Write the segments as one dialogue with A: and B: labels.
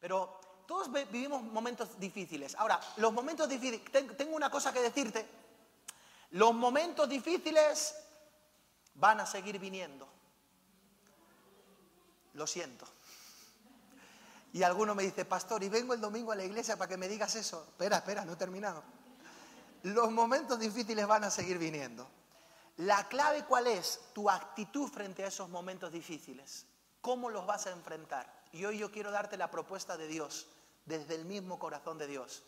A: Pero todos vi- vivimos momentos difíciles. Ahora, los momentos difíciles, ten- tengo una cosa que decirte. Los momentos difíciles van a seguir viniendo. Lo siento. Y alguno me dice, pastor, y vengo el domingo a la iglesia para que me digas eso. Espera, espera, no he terminado. Los momentos difíciles van a seguir viniendo. La clave cuál es? Tu actitud frente a esos momentos difíciles. ¿Cómo los vas a enfrentar? Y hoy yo quiero darte la propuesta de Dios, desde el mismo corazón de Dios.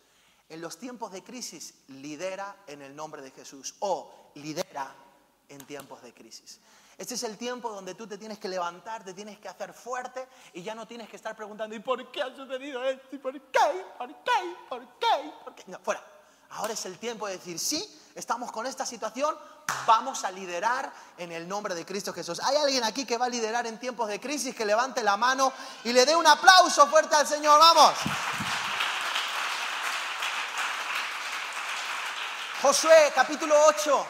A: En los tiempos de crisis, lidera en el nombre de Jesús o lidera en tiempos de crisis. Este es el tiempo donde tú te tienes que levantar, te tienes que hacer fuerte y ya no tienes que estar preguntando, ¿y por qué ha sucedido esto? ¿Y por qué? ¿Por qué? ¿Por qué? ¿Por qué? No, fuera. Ahora es el tiempo de decir, sí, estamos con esta situación, vamos a liderar en el nombre de Cristo Jesús. ¿Hay alguien aquí que va a liderar en tiempos de crisis? Que levante la mano y le dé un aplauso fuerte al Señor, vamos. Josué capítulo 8,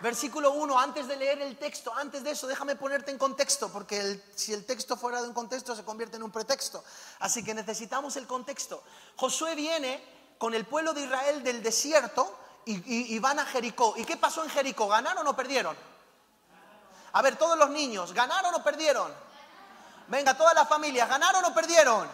A: versículo 1, antes de leer el texto, antes de eso, déjame ponerte en contexto, porque si el texto fuera de un contexto se convierte en un pretexto. Así que necesitamos el contexto. Josué viene con el pueblo de Israel del desierto y, van a Jericó. ¿Y qué pasó en Jericó? ¿Ganaron o perdieron? A ver, todos los niños, ¿ganaron o perdieron? Venga, todas las familias, ¿ganaron o perdieron?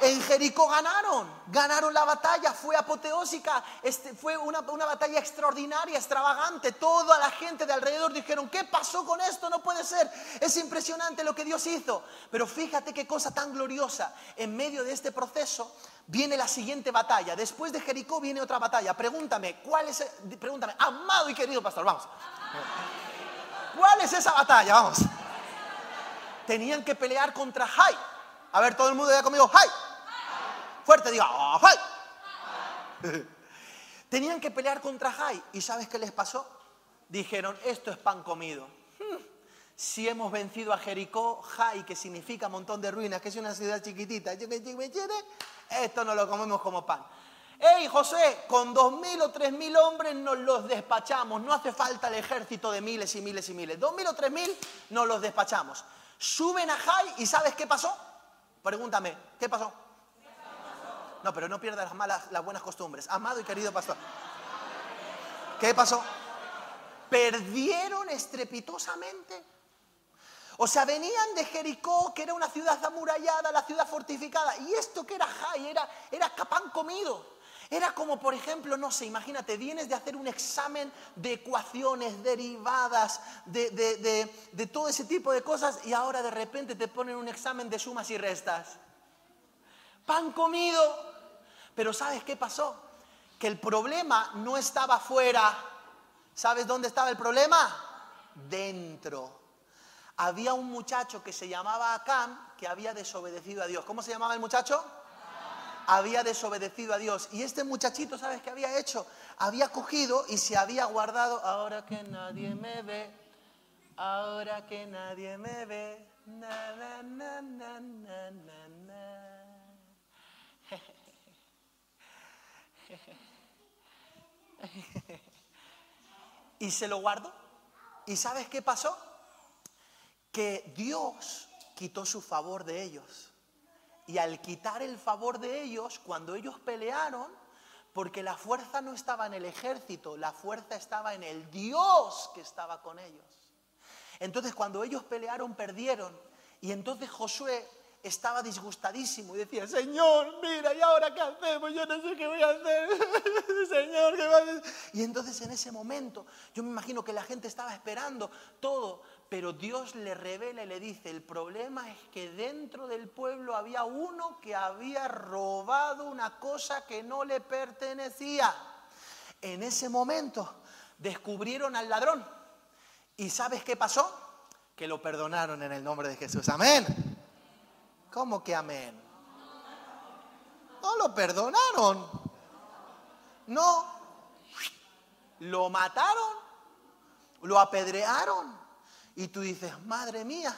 A: En Jericó ganaron, ganaron la batalla, fue apoteósica, este, fue una, batalla extraordinaria, extravagante. Toda la gente de alrededor dijeron, ¿qué pasó con esto? No puede ser, es impresionante lo que Dios hizo. Pero fíjate qué cosa tan gloriosa. En medio de este proceso viene la siguiente batalla. Después de Jericó viene otra batalla. Pregúntame, ¿cuál es? Pregúntame, amado y querido pastor, vamos. ¿Cuál es esa batalla? Vamos. Tenían que pelear contra Jai. A ver, todo el mundo ya conmigo, Jai. Fuerte, diga, "Oh. Tenían que pelear contra Jai. ¿Y sabes qué les pasó? Dijeron, esto es pan comido. Si hemos vencido a Jericó, Jai, que significa montón de ruinas, que es una ciudad chiquitita, esto no lo comemos como pan. Hey, José, con dos mil o tres mil hombres nos los despachamos. No hace falta el ejército de miles y miles y miles. Dos mil o tres mil nos los despachamos. Suben a Jai y ¿sabes qué pasó? Pregúntame, ¿qué pasó? No, pero no pierdas las malas, las buenas costumbres. Amado y querido pastor. ¿Qué pasó? Perdieron estrepitosamente. O sea, venían de Jericó, que era una ciudad amurallada, la ciudad fortificada. Y esto que era Jai, era, era capán comido. Era como, por ejemplo, no sé, imagínate, vienes de hacer un examen de ecuaciones, derivadas, de, de- de- todo ese tipo de cosas, y ahora de repente te ponen un examen de sumas y restas. Pan comido. Pero ¿sabes qué pasó? Que el problema no estaba fuera. ¿Sabes dónde estaba el problema? Dentro. Había un muchacho que se llamaba Acam que había desobedecido a Dios. ¿Cómo se llamaba el muchacho? Había desobedecido a Dios. Y este muchachito, ¿sabes qué había hecho? Había cogido y se había guardado, ahora que nadie me ve, ahora que nadie me ve, na, na, na, na. Y se lo guardó. ¿Y sabes qué pasó? Que Dios quitó su favor de ellos. Y al quitar el favor de ellos, cuando ellos pelearon, porque la fuerza no estaba en el ejército, la fuerza estaba en el Dios que estaba con ellos. Entonces cuando ellos pelearon, perdieron. Y entonces Josué estaba disgustadísimo y decía, Señor, mira, ¿y ahora qué hacemos? Yo no sé qué voy a hacer. Señor, ¿qué va a hacer? Y entonces en ese momento, yo me imagino que la gente estaba esperando todo, pero Dios le revela y le dice, el problema es que dentro del pueblo había uno que había robado una cosa que no le pertenecía. En ese momento descubrieron al ladrón. ¿Y sabes qué pasó? Que lo perdonaron en el nombre de Jesús. Amén. ¿Cómo que amén? No lo perdonaron. No. Lo mataron. Lo apedrearon. Y tú dices, madre mía,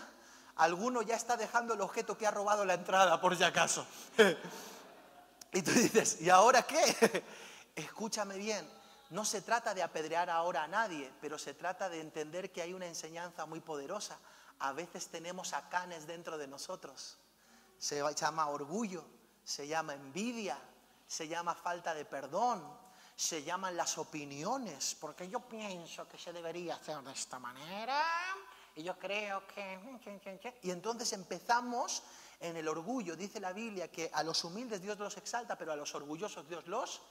A: alguno ya está dejando el objeto que ha robado la entrada, por si acaso. y tú dices, ¿y ahora qué? Escúchame bien, no se trata de apedrear ahora a nadie, pero se trata de entender que hay una enseñanza muy poderosa. A veces tenemos acanes dentro de nosotros. Se llama orgullo, se llama envidia, se llama falta de perdón, se llaman las opiniones, porque yo pienso que se debería hacer de esta manera y yo creo que... Y entonces empezamos en el orgullo. Dice la Biblia que a los humildes Dios los exalta, pero a los orgullosos Dios los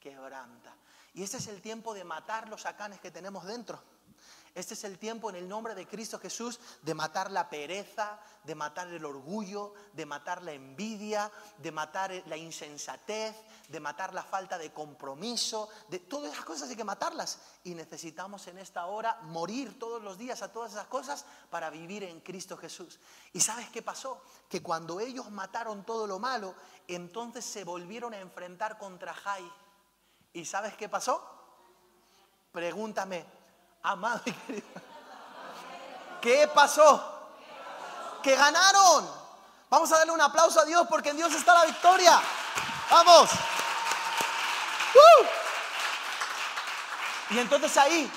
A: quebranta. Y este es el tiempo de matar los acanes que tenemos dentro. Este es el tiempo en el nombre de Cristo Jesús de matar la pereza, de matar el orgullo, de matar la envidia, de matar la insensatez, de matar la falta de compromiso, de todas esas cosas hay que matarlas. Y necesitamos en esta hora morir todos los días a todas esas cosas para vivir en Cristo Jesús. ¿Y sabes qué pasó? Que cuando ellos mataron todo lo malo, entonces se volvieron a enfrentar contra Jai. ¿Y sabes qué pasó? Pregúntame, amado y querido. ¿Qué pasó? Que ganaron. Vamos a darle un aplauso a Dios porque en Dios está la victoria. Vamos. Y entonces ahí,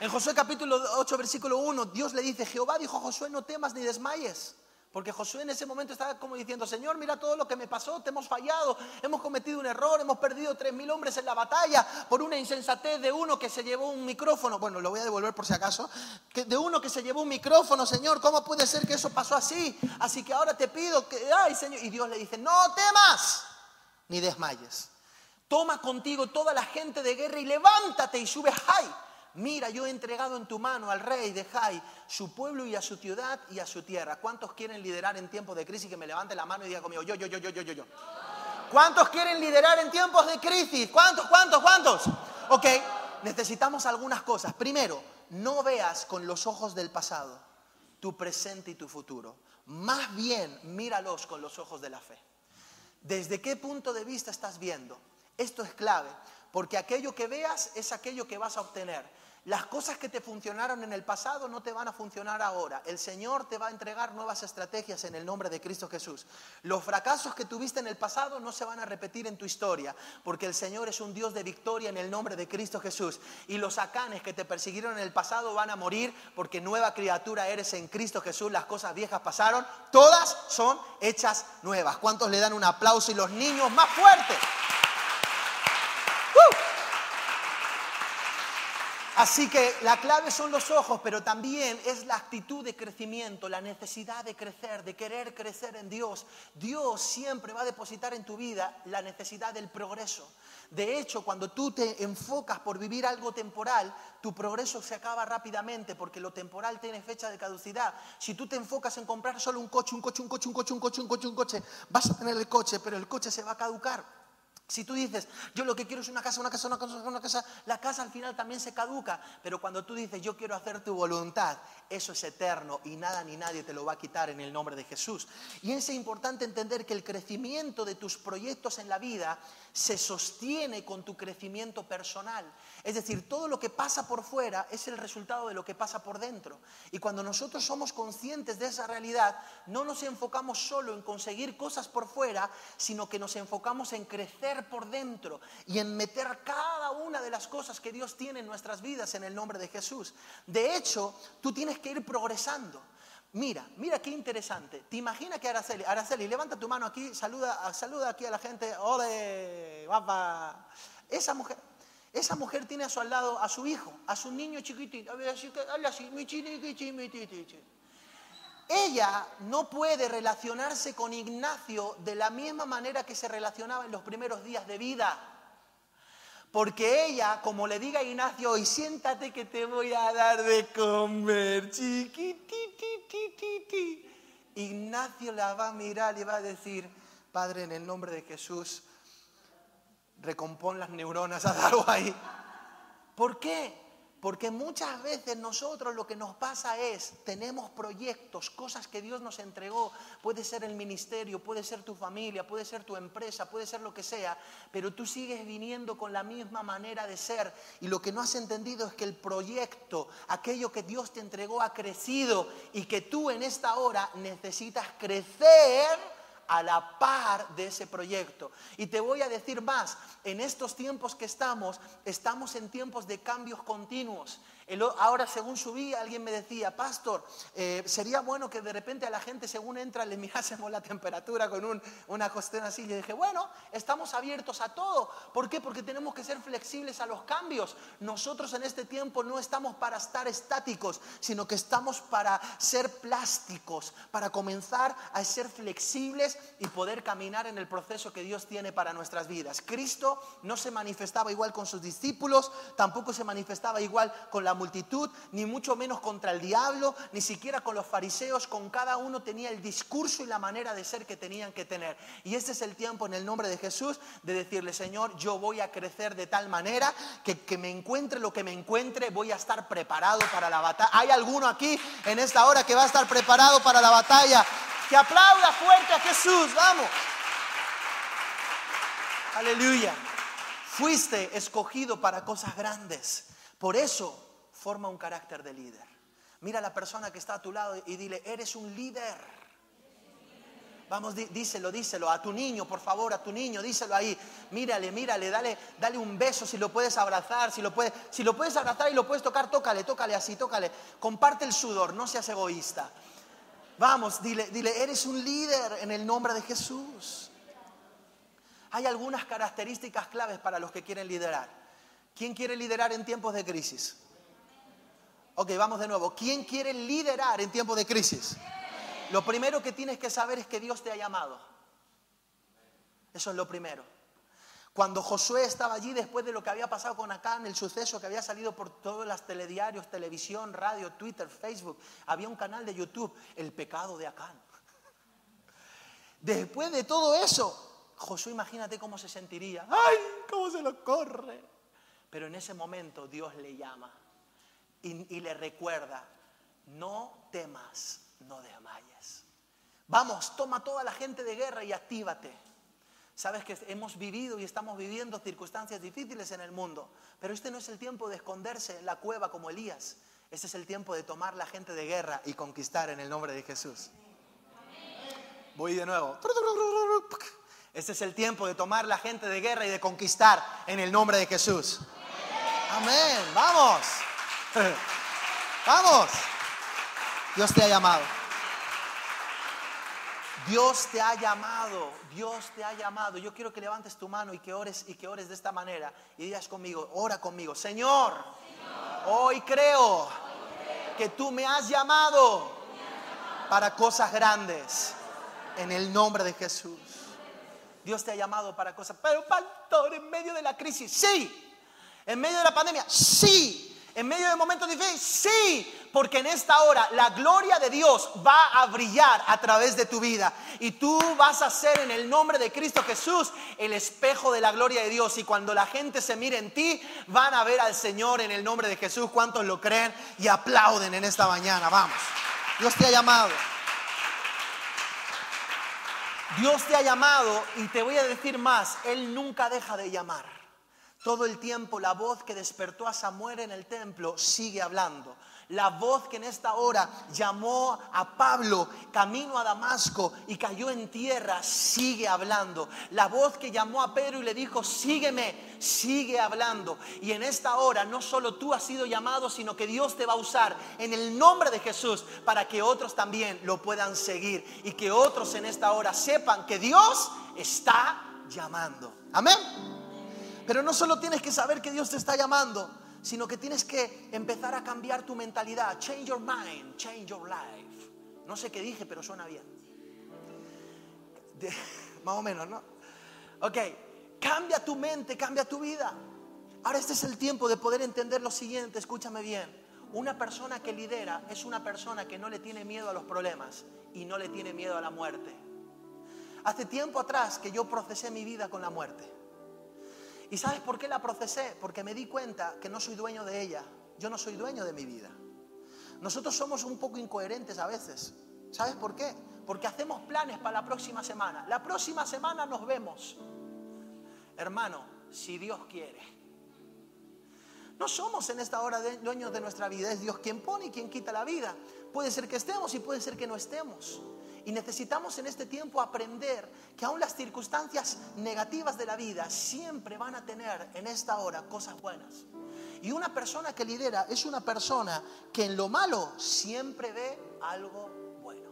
A: en Josué capítulo 8, versículo 1, Dios le dice, Jehová dijo a Josué, no temas ni desmayes. Porque Josué en ese momento estaba como diciendo, Señor, mira todo lo que me pasó, te hemos fallado, hemos cometido un error, hemos perdido tres mil hombres en la batalla por una insensatez de uno que se llevó un micrófono. Bueno, lo voy a devolver por si acaso. de uno que se llevó un micrófono, Señor, ¿cómo puede ser que eso pasó así? Así que ahora te pido que, ay, Señor. Y Dios le dice, no temas ni desmayes. Toma contigo toda la gente de guerra y levántate y sube Jai. Mira, yo he entregado en tu mano al rey de Jai, su pueblo y a su ciudad y a su tierra. ¿Cuántos quieren liderar en tiempos de crisis? Que me levante la mano y diga conmigo, yo, yo, yo, yo, yo, yo, yo. ¿Cuántos quieren liderar en tiempos de crisis? ¿Cuántos, cuántos, cuántos? Ok, necesitamos algunas cosas. Primero, no veas con los ojos del pasado tu presente y tu futuro. Más bien, míralos con los ojos de la fe. ¿Desde qué punto de vista estás viendo? Esto es clave, porque aquello que veas es aquello que vas a obtener. Las cosas que te funcionaron en el pasado no te van a funcionar ahora. El Señor te va a entregar nuevas estrategias en el nombre de Cristo Jesús. Los fracasos que tuviste en el pasado no se van a repetir en tu historia, porque el Señor es un Dios de victoria en el nombre de Cristo Jesús. Y los acanes que te persiguieron en el pasado van a morir, porque nueva criatura eres en Cristo Jesús. Las cosas viejas pasaron, todas son hechas nuevas. ¿Cuántos le dan un aplauso y los niños más fuertes? Así que la clave son los ojos, pero también es la actitud de crecimiento, la necesidad de crecer, de querer crecer en Dios. Dios siempre va a depositar en tu vida la necesidad del progreso. De hecho, cuando tú te enfocas por vivir algo temporal, tu progreso se acaba rápidamente porque lo temporal tiene fecha de caducidad. Si tú te enfocas en comprar solo un coche, un coche, un coche, un coche, un coche, un coche, un coche, vas a tener el coche, pero el coche se va a caducar. Si tú dices, yo lo que quiero es una casa, una casa, una casa, una casa, la casa al final también se caduca. Pero cuando tú dices, yo quiero hacer tu voluntad, eso es eterno y nada ni nadie te lo va a quitar en el nombre de Jesús. Y es importante entender que el crecimiento de tus proyectos en la vida se sostiene con tu crecimiento personal. Es decir, todo lo que pasa por fuera es el resultado de lo que pasa por dentro. Y cuando nosotros somos conscientes de esa realidad, no nos enfocamos solo en conseguir cosas por fuera, sino que nos enfocamos en crecer por dentro y en meter cada una de las cosas que Dios tiene en nuestras vidas en el nombre de Jesús. De hecho, tú tienes que ir progresando. Mira, mira qué interesante. ¿Te imaginas que Araceli, Araceli, levanta tu mano aquí, saluda, saluda aquí a la gente, ole, guapa. Esa mujer, esa mujer tiene a su lado a su hijo, a su niño chiquitito. Ella no puede relacionarse con Ignacio de la misma manera que se relacionaba en los primeros días de vida. Porque ella, como le diga a Ignacio, y siéntate que te voy a dar de comer, chiquititititi. Ignacio la va a mirar y va a decir, Padre, en el nombre de Jesús, recompón las neuronas, algo ahí. ¿Por qué? Porque muchas veces nosotros lo que nos pasa es, tenemos proyectos, cosas que Dios nos entregó, puede ser el ministerio, puede ser tu familia, puede ser tu empresa, puede ser lo que sea, pero tú sigues viniendo con la misma manera de ser. Y lo que no has entendido es que el proyecto, aquello que Dios te entregó ha crecido y que tú en esta hora necesitas crecer a la par de ese proyecto. Y te voy a decir más, en estos tiempos que estamos, estamos en tiempos de cambios continuos. Ahora según subí, alguien me decía, pastor, eh, sería bueno que de repente a la gente según entra le mirásemos la temperatura con un, una cuestión así. Yo dije, bueno, estamos abiertos a todo. ¿Por qué? Porque tenemos que ser flexibles a los cambios. Nosotros en este tiempo no estamos para estar estáticos, sino que estamos para ser plásticos, para comenzar a ser flexibles y poder caminar en el proceso que Dios tiene para nuestras vidas. Cristo no se manifestaba igual con sus discípulos, tampoco se manifestaba igual con la multitud, ni mucho menos contra el diablo, ni siquiera con los fariseos, con cada uno tenía el discurso y la manera de ser que tenían que tener. Y este es el tiempo en el nombre de Jesús de decirle, Señor, yo voy a crecer de tal manera que que me encuentre lo que me encuentre, voy a estar preparado para la batalla. ¿Hay alguno aquí en esta hora que va a estar preparado para la batalla? Que aplauda fuerte a Jesús, vamos. Aleluya. Fuiste escogido para cosas grandes. Por eso forma un carácter de líder. Mira a la persona que está a tu lado y dile, eres un líder. Vamos, díselo, díselo a tu niño, por favor, a tu niño, díselo ahí. Mírale, mírale, dale, dale un beso si lo puedes abrazar, si lo puedes, si lo puedes abrazar y lo puedes tocar, tócale, tócale así, tócale. Comparte el sudor, no seas egoísta. Vamos, dile, dile, eres un líder en el nombre de Jesús. Hay algunas características claves para los que quieren liderar. ¿Quién quiere liderar en tiempos de crisis? Ok, vamos de nuevo. ¿Quién quiere liderar en tiempos de crisis? Lo primero que tienes que saber es que Dios te ha llamado. Eso es lo primero. Cuando Josué estaba allí, después de lo que había pasado con Acán, el suceso que había salido por todos los telediarios, televisión, radio, Twitter, Facebook, había un canal de YouTube, El pecado de Acán. Después de todo eso, Josué imagínate cómo se sentiría. ¡Ay! ¿Cómo se lo corre? Pero en ese momento Dios le llama y, le recuerda, no temas, no desmayes. Vamos, toma toda la gente de guerra y actívate. Sabes que hemos vivido y estamos viviendo circunstancias difíciles en el mundo, pero este no es el tiempo de esconderse en la cueva como Elías. Este es el tiempo de tomar la gente de guerra y conquistar en el nombre de Jesús. Voy de nuevo. Este es el tiempo de tomar la gente de guerra y de conquistar en el nombre de Jesús. Amén. Vamos. Vamos. Dios te ha llamado. Dios te ha llamado, Dios te ha llamado. Yo quiero que levantes tu mano y que ores y que ores de esta manera y digas conmigo, ora conmigo, Señor, hoy, creo que tú me has llamado para cosas grandes en el nombre de Jesús. Dios te ha llamado para cosas. Pero pastor, en medio de la crisis, sí. En medio de la pandemia, sí. En medio de momentos difíciles, sí, porque en esta hora la gloria de Dios va a brillar a través de tu vida y tú vas a ser en el nombre de Cristo Jesús el espejo de la gloria de Dios y cuando la gente se mire en ti van a ver al Señor en el nombre de Jesús. ¿Cuántos lo creen y aplauden en esta mañana? Vamos, Dios te ha llamado. Dios te ha llamado y te voy a decir más, Él nunca deja de llamar. Todo el tiempo la voz que despertó a Samuel en el templo sigue hablando. La voz que en esta hora llamó a Pablo camino a Damasco y cayó en tierra, sigue hablando. La voz que llamó a Pedro y le dijo, sígueme, sigue hablando. Y en esta hora no solo tú has sido llamado, sino que Dios te va a usar en el nombre de Jesús para que otros también lo puedan seguir y que otros en esta hora sepan que Dios está llamando. Amén. Pero no solo tienes que saber que Dios te está llamando, sino que tienes que empezar a cambiar tu mentalidad. Change your mind, change your life. No sé qué dije, pero suena bien. más o menos, ¿no? Ok, cambia tu mente, cambia tu vida. Ahora este es el tiempo de poder entender lo siguiente, escúchame bien. Una persona que lidera es una persona que no le tiene miedo a los problemas y no le tiene miedo a la muerte. Hace tiempo atrás que yo procesé mi vida con la muerte. ¿Y sabes por qué la procesé? Porque me di cuenta que no soy dueño de ella. Yo no soy dueño de mi vida. Nosotros somos un poco incoherentes a veces. ¿Sabes por qué? Porque hacemos planes para la próxima semana. La próxima semana nos vemos. Hermano, si Dios quiere. No somos en esta hora dueños de nuestra vida. Es Dios quien pone y quien quita la vida. Puede ser que estemos y puede ser que no estemos. Y necesitamos en este tiempo aprender que aún las circunstancias negativas de la vida siempre van a tener en esta hora cosas buenas. Y una persona que lidera es una persona que en lo malo siempre ve algo bueno.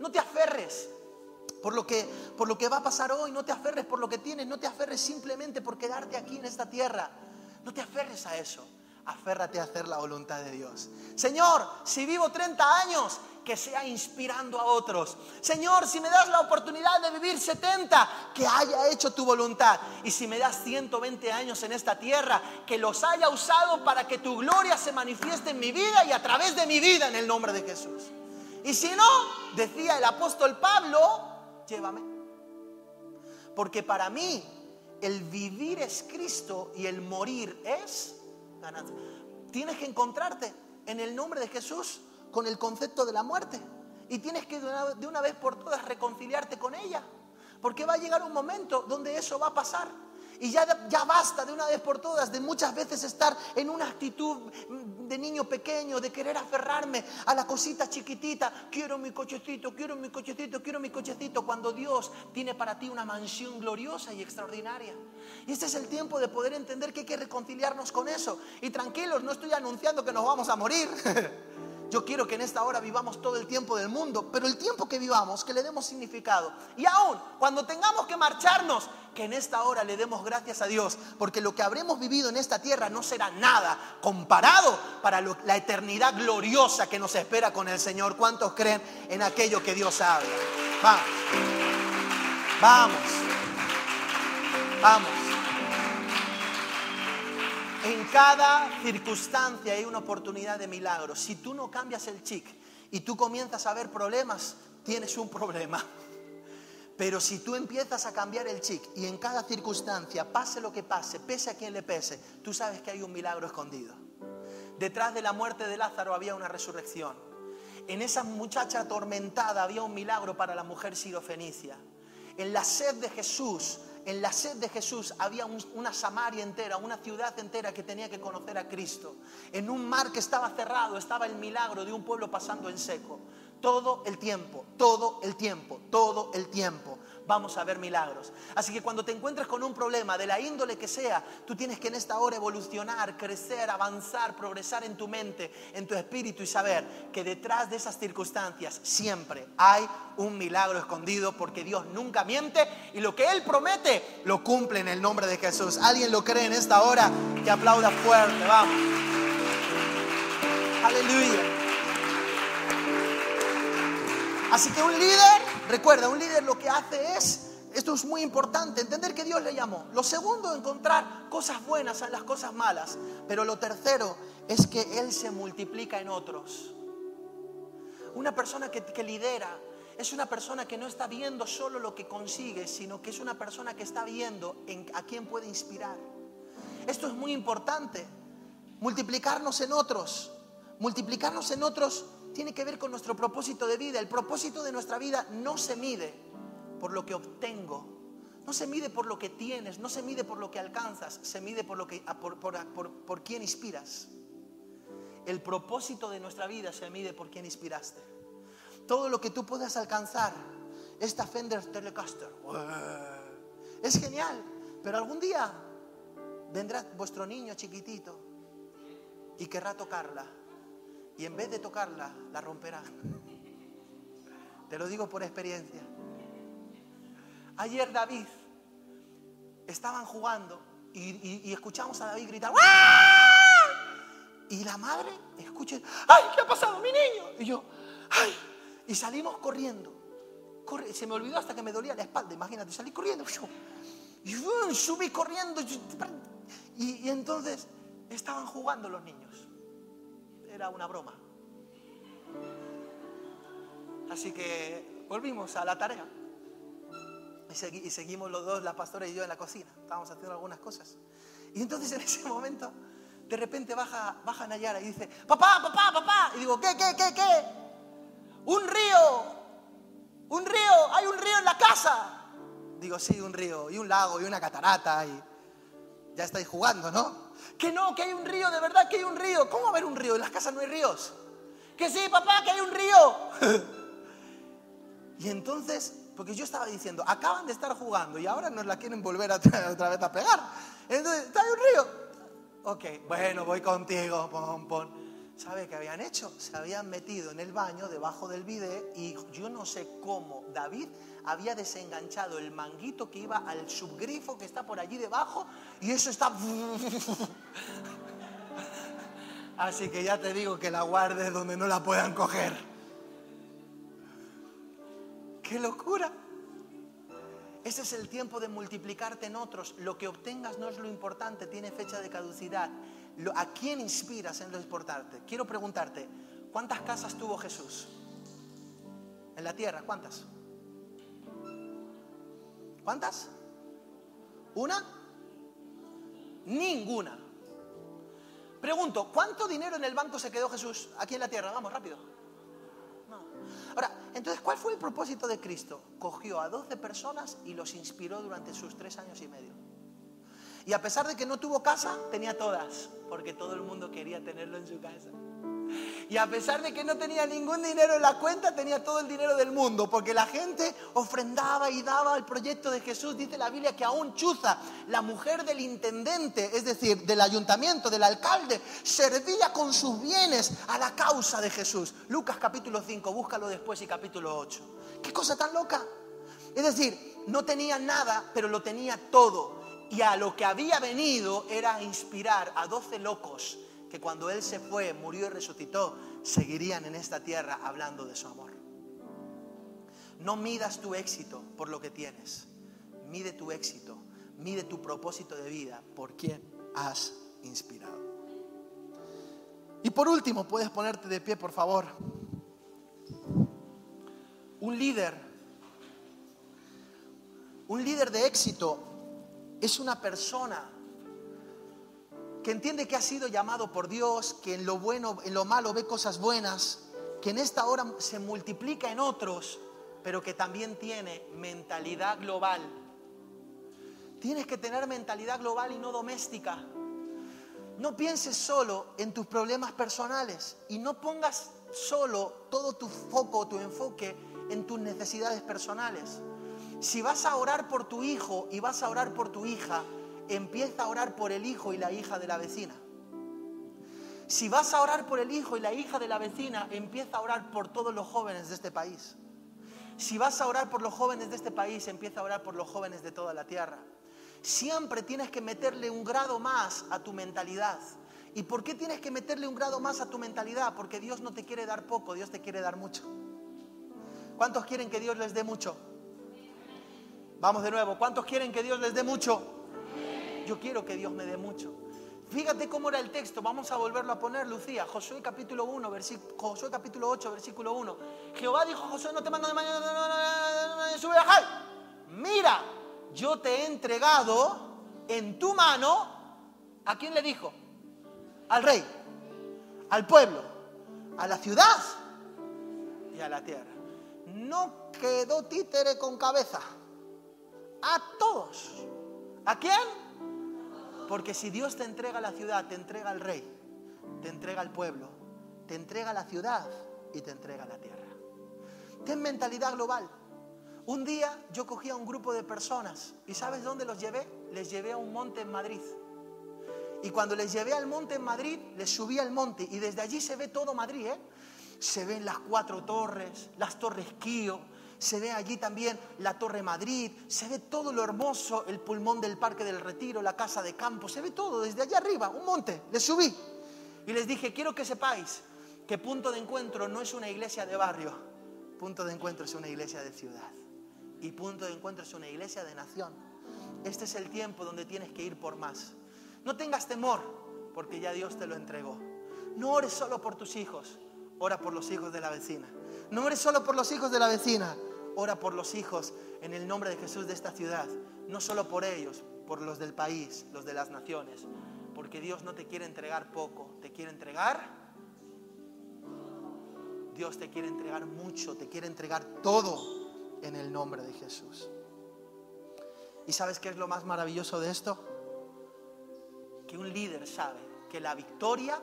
A: No te aferres por lo que, por lo que va a pasar hoy, no te aferres por lo que tienes, no te aferres simplemente por quedarte aquí en esta tierra. No te aferres a eso. Aférrate a hacer la voluntad de Dios. Señor, si vivo 30 años, que sea inspirando a otros. Señor, si me das la oportunidad de vivir 70, que haya hecho tu voluntad. Y si me das 120 años en esta tierra, que los haya usado para que tu gloria se manifieste en mi vida y a través de mi vida en el nombre de Jesús. Y si no, decía el apóstol Pablo, llévame. Porque para mí el vivir es Cristo y el morir es Tienes que encontrarte en el nombre de Jesús con el concepto de la muerte. Y tienes que de una, vez por todas reconciliarte con ella. Porque va a llegar un momento donde eso va a pasar. Y ya, ya basta de una vez por todas de muchas veces estar en una actitud de niño pequeño, de querer aferrarme a la cosita chiquitita. Quiero mi cochecito, quiero mi cochecito, quiero mi cochecito. Cuando Dios tiene para ti una mansión gloriosa y extraordinaria. Y este es el tiempo de poder entender que hay que reconciliarnos con eso. Y tranquilos, no estoy anunciando que nos vamos a morir. Yo quiero que en esta hora vivamos todo el tiempo del mundo, pero el tiempo que vivamos, que le demos significado. Y aún cuando tengamos que marcharnos, que en esta hora le demos gracias a Dios, porque lo que habremos vivido en esta tierra no será nada comparado para la eternidad gloriosa que nos espera con el Señor. ¿Cuántos creen en aquello que Dios habla? Vamos, vamos, vamos. En cada circunstancia hay una oportunidad de milagro. Si tú no cambias el chic y tú comienzas a ver problemas, tienes un problema. Pero si tú empiezas a cambiar el chic y en cada circunstancia, pase lo que pase, pese a quien le pese, tú sabes que hay un milagro escondido. Detrás de la muerte de Lázaro había una resurrección. En esa muchacha atormentada había un milagro para la mujer sirofenicia. En la sed de Jesús en la sed de Jesús había una Samaria entera, una ciudad entera que tenía que conocer a Cristo. En un mar que estaba cerrado estaba el milagro de un pueblo pasando en seco. Todo el tiempo, todo el tiempo, todo el tiempo vamos a ver milagros. Así que cuando te encuentres con un problema de la índole que sea, tú tienes que en esta hora evolucionar, crecer, avanzar, progresar en tu mente, en tu espíritu y saber que detrás de esas circunstancias siempre hay un milagro escondido porque Dios nunca miente y lo que Él promete lo cumple en el nombre de Jesús. ¿Alguien lo cree en esta hora? Que aplauda fuerte, vamos. Aleluya. Así que un líder, recuerda, un líder lo que hace es, esto es muy importante, entender que Dios le llamó. Lo segundo, encontrar cosas buenas en las cosas malas. Pero lo tercero es que Él se multiplica en otros. Una persona que, lidera es una persona que no está viendo solo lo que consigue, sino que es una persona que está viendo en, a quién puede inspirar. Esto es muy importante. Multiplicarnos en otros. Multiplicarnos en otros tiene que ver con nuestro propósito de vida. El propósito de nuestra vida no se mide por lo que obtengo, no se mide por lo que tienes, no se mide por lo que alcanzas, se mide por, lo que, por, por, quién inspiras. El propósito de nuestra vida se mide por quién inspiraste. Todo lo que tú puedas alcanzar, esta Fender Telecaster, es genial, pero algún día vendrá vuestro niño chiquitito y querrá tocarla y en vez de tocarla, la romperá. Te lo digo por experiencia. Ayer David estaban jugando y, escuchamos a David gritar Y la madre, escuche, ¡ay! ¿Qué ha pasado, mi niño? Y yo, ¡ay! Y salimos corriendo. se me olvidó hasta que me dolía la espalda, imagínate, salí corriendo. Y subí corriendo. y entonces estaban jugando los niños era una broma. Así que volvimos a la tarea. Y, seguimos los dos, la pastora y yo, en la cocina. Estábamos haciendo algunas cosas. Y entonces en ese momento, de repente baja, baja Nayara y dice, papá, papá, papá. Y digo, ¿qué, qué, qué, qué? Un río, un río, hay un río en la casa. Digo, sí, un río, y un lago, y una catarata, y ya estáis jugando, ¿no? Que no, que hay un río, de verdad que hay un río. ¿Cómo va a haber un río? En las casas no hay ríos. Que sí, papá, que hay un río. y entonces, porque yo estaba diciendo, acaban de estar jugando y ahora nos la quieren volver a otra vez a pegar. Entonces, hay un río. Ok, bueno, voy contigo, pon, pon. ¿Sabe qué habían hecho? Se habían metido en el baño debajo del bidet y yo no sé cómo David había desenganchado el manguito que iba al subgrifo que está por allí debajo y eso está... Así que ya te digo que la guardes donde no la puedan coger. ¡Qué locura! Ese es el tiempo de multiplicarte en otros. Lo que obtengas no es lo importante, tiene fecha de caducidad. ¿A quién inspiras en lo importante? Quiero preguntarte, ¿cuántas casas tuvo Jesús? En la tierra, ¿cuántas? ¿Cuántas? ¿Una? Ninguna. Pregunto, ¿cuánto dinero en el banco se quedó Jesús aquí en la tierra? Vamos, rápido. Ahora, entonces, ¿cuál fue el propósito de Cristo? Cogió a 12 personas y los inspiró durante sus tres años y medio. Y a pesar de que no tuvo casa, tenía todas, porque todo el mundo quería tenerlo en su casa. Y a pesar de que no tenía ningún dinero en la cuenta, tenía todo el dinero del mundo, porque la gente ofrendaba y daba al proyecto de Jesús. Dice la Biblia que aún Chuza, la mujer del intendente, es decir, del ayuntamiento, del alcalde, servía con sus bienes a la causa de Jesús. Lucas capítulo 5, búscalo después y capítulo 8. ¿Qué cosa tan loca? Es decir, no tenía nada, pero lo tenía todo. Y a lo que había venido era inspirar a 12 locos que cuando Él se fue, murió y resucitó, seguirían en esta tierra hablando de su amor. No midas tu éxito por lo que tienes. Mide tu éxito, mide tu propósito de vida por quien has inspirado. Y por último, puedes ponerte de pie, por favor. Un líder, un líder de éxito es una persona que entiende que ha sido llamado por Dios, que en lo bueno, en lo malo ve cosas buenas, que en esta hora se multiplica en otros, pero que también tiene mentalidad global. Tienes que tener mentalidad global y no doméstica. No pienses solo en tus problemas personales y no pongas solo todo tu foco, tu enfoque en tus necesidades personales. Si vas a orar por tu hijo y vas a orar por tu hija, empieza a orar por el hijo y la hija de la vecina. Si vas a orar por el hijo y la hija de la vecina, empieza a orar por todos los jóvenes de este país. Si vas a orar por los jóvenes de este país, empieza a orar por los jóvenes de toda la tierra. Siempre tienes que meterle un grado más a tu mentalidad. ¿Y por qué tienes que meterle un grado más a tu mentalidad? Porque Dios no te quiere dar poco, Dios te quiere dar mucho. ¿Cuántos quieren que Dios les dé mucho? Vamos de nuevo, ¿cuántos quieren que Dios les dé mucho? Yo quiero que Dios me dé mucho. Fíjate cómo era el texto, vamos a volverlo a poner, Lucía. Josué capítulo 1, versículo, Josué capítulo 8, versículo 1. Jehová dijo a Josué, no te mando de mañana, sube a Mira, yo te he entregado en tu mano, ¿a quién le dijo? Al rey, al pueblo, a la ciudad y a la tierra. No quedó títere con cabeza. A todos. ¿A quién? Porque si Dios te entrega la ciudad, te entrega al rey, te entrega al pueblo, te entrega la ciudad y te entrega la tierra. Ten mentalidad global. Un día yo cogí a un grupo de personas y ¿sabes dónde los llevé? Les llevé a un monte en Madrid. Y cuando les llevé al monte en Madrid, les subí al monte y desde allí se ve todo Madrid, ¿eh? Se ven las cuatro torres, las torres Kío, se ve allí también la Torre Madrid, se ve todo lo hermoso, el pulmón del Parque del Retiro, la casa de campo, se ve todo desde allá arriba, un monte. Les subí y les dije, quiero que sepáis que punto de encuentro no es una iglesia de barrio, punto de encuentro es una iglesia de ciudad y punto de encuentro es una iglesia de nación. Este es el tiempo donde tienes que ir por más. No tengas temor, porque ya Dios te lo entregó. No ores solo por tus hijos, ora por los hijos de la vecina. No ores solo por los hijos de la vecina, ora por los hijos en el nombre de Jesús de esta ciudad. No solo por ellos, por los del país, los de las naciones. Porque Dios no te quiere entregar poco, te quiere entregar. Dios te quiere entregar mucho, te quiere entregar todo en el nombre de Jesús. ¿Y sabes qué es lo más maravilloso de esto? Que un líder sabe que la victoria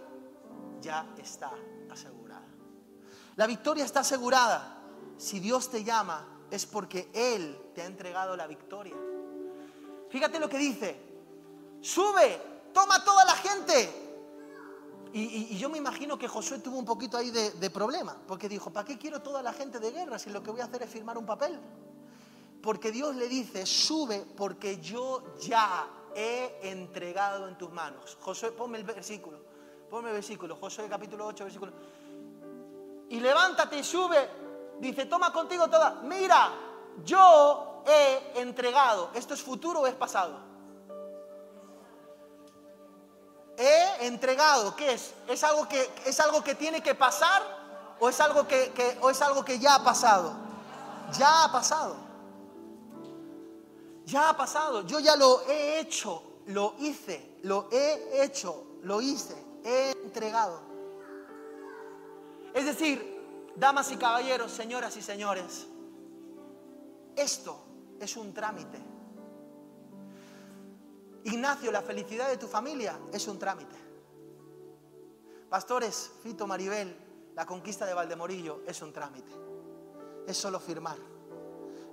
A: ya está asegurada. La victoria está asegurada. Si Dios te llama es porque Él te ha entregado la victoria. Fíjate lo que dice. Sube toma toda la gente. Y, yo me imagino que Josué tuvo un poquito ahí de, de problema, porque dijo, ¿para qué quiero toda la gente de guerra si lo que voy a hacer es firmar un papel? Porque Dios le dice, sube porque yo ya he entregado en tus manos. Josué, ponme el versículo, ponme el versículo, Josué capítulo 8, versículo. Y levántate y sube, dice, toma contigo toda, mira, yo he entregado. ¿Esto es futuro o es pasado? He entregado, ¿qué es? ¿Es algo que, es algo que tiene que pasar o es algo que, que- o es algo que ya ha pasado? Ya ha pasado. Ya ha pasado. Yo ya lo he hecho, lo hice, lo he hecho, lo hice, he entregado. Es decir, damas y caballeros, señoras y señores, esto es un trámite. Ignacio, la felicidad de tu familia es un trámite. Pastores, Fito, Maribel, la conquista de Valdemorillo es un trámite. Es solo firmar.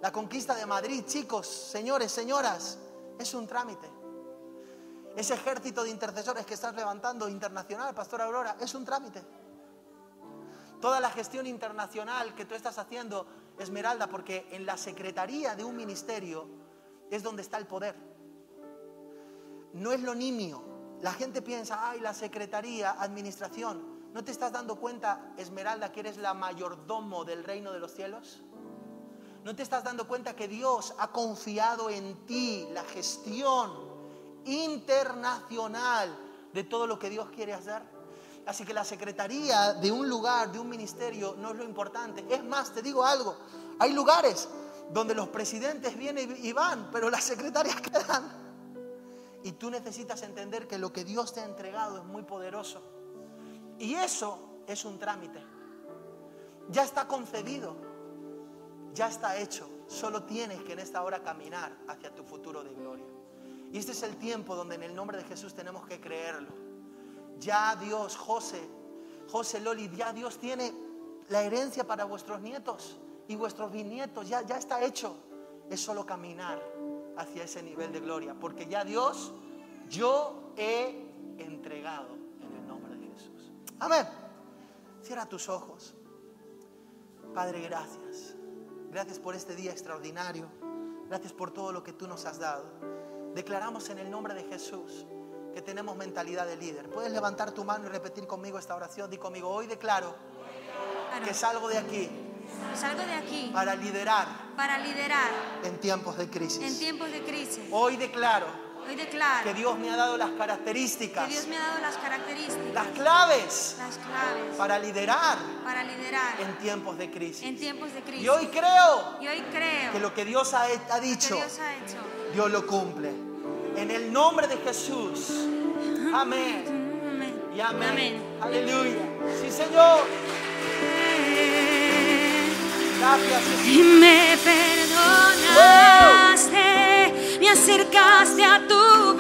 A: La conquista de Madrid, chicos, señores, señoras, es un trámite. Ese ejército de intercesores que estás levantando internacional, Pastor Aurora, es un trámite. Toda la gestión internacional que tú estás haciendo, Esmeralda, porque en la secretaría de un ministerio es donde está el poder. No es lo nimio. La gente piensa, ay, la secretaría, administración. ¿No te estás dando cuenta, Esmeralda, que eres la mayordomo del reino de los cielos? ¿No te estás dando cuenta que Dios ha confiado en ti la gestión internacional de todo lo que Dios quiere hacer? Así que la secretaría de un lugar, de un ministerio, no es lo importante. Es más, te digo algo, hay lugares donde los presidentes vienen y van, pero las secretarias quedan. Y tú necesitas entender que lo que Dios te ha entregado es muy poderoso. Y eso es un trámite. Ya está concedido, ya está hecho. Solo tienes que en esta hora caminar hacia tu futuro de gloria. Y este es el tiempo donde en el nombre de Jesús tenemos que creerlo. Ya Dios, José, José Loli, ya Dios tiene la herencia para vuestros nietos y vuestros bisnietos. Ya, ya está hecho. Es solo caminar hacia ese nivel de gloria. Porque ya Dios, yo he entregado en el nombre de Jesús. Amén. Cierra tus ojos. Padre, gracias. Gracias por este día extraordinario. Gracias por todo lo que tú nos has dado. Declaramos en el nombre de Jesús que tenemos mentalidad de líder. Puedes levantar tu mano y repetir conmigo esta oración. Di conmigo, hoy declaro
B: Claro,
A: que salgo de aquí
B: salgo de aquí
A: para liderar
B: para liderar
A: en tiempos de
B: en
A: crisis.
B: tiempos de crisis.
A: Hoy declaro
B: Hoy declaro
A: que Dios me ha dado las
B: que
A: características,
B: Dios me ha dado las características,
A: las claves
B: las claves
A: para liderar
B: para liderar
A: en tiempos de crisis.
B: en tiempos de crisis.
A: Y hoy creo
B: Y hoy creo
A: que lo que Dios ha, ha
B: que
A: dicho,
B: Dios ha hecho.
A: Dios lo cumple. En el nombre de Jesús.
B: Amén.
A: Y amén.
B: Amén.
A: Aleluya. Sí, Señor. Gracias. Jesús.
B: Y me perdonaste, me acercaste a tu